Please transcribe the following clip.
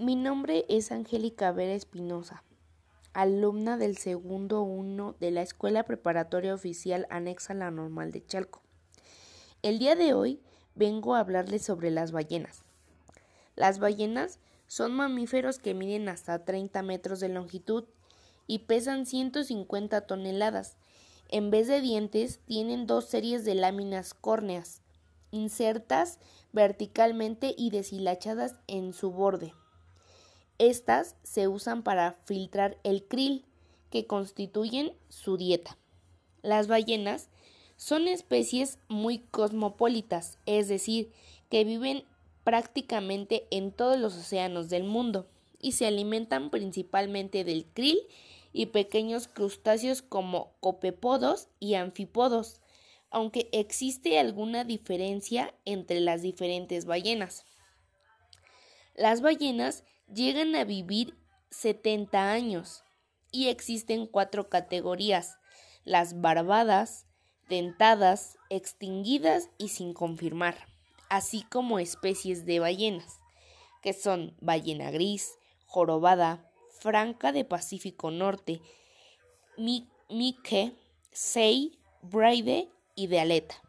Mi nombre es Angélica Vera Espinosa, alumna del segundo 1 de la Escuela Preparatoria Oficial Anexa a la Normal de Chalco. El día de hoy vengo a hablarles sobre las ballenas. Las ballenas son mamíferos que miden hasta 30 metros de longitud y pesan 150 toneladas. En vez de dientes, tienen dos series de láminas córneas, insertas verticalmente y deshilachadas en su borde. Estas se usan para filtrar el krill, que constituyen su dieta. Las ballenas son especies muy cosmopolitas, es decir, que viven prácticamente en todos los océanos del mundo y se alimentan principalmente del krill y pequeños crustáceos como copepodos y anfípodos, aunque existe alguna diferencia entre las diferentes ballenas. Las ballenas llegan a vivir 70 años y existen cuatro categorías, las barbadas, dentadas, extinguidas y sin confirmar, así como especies de ballenas, que son ballena gris, jorobada, franca de Pacífico Norte, Mike, Sei, Braide y de aleta.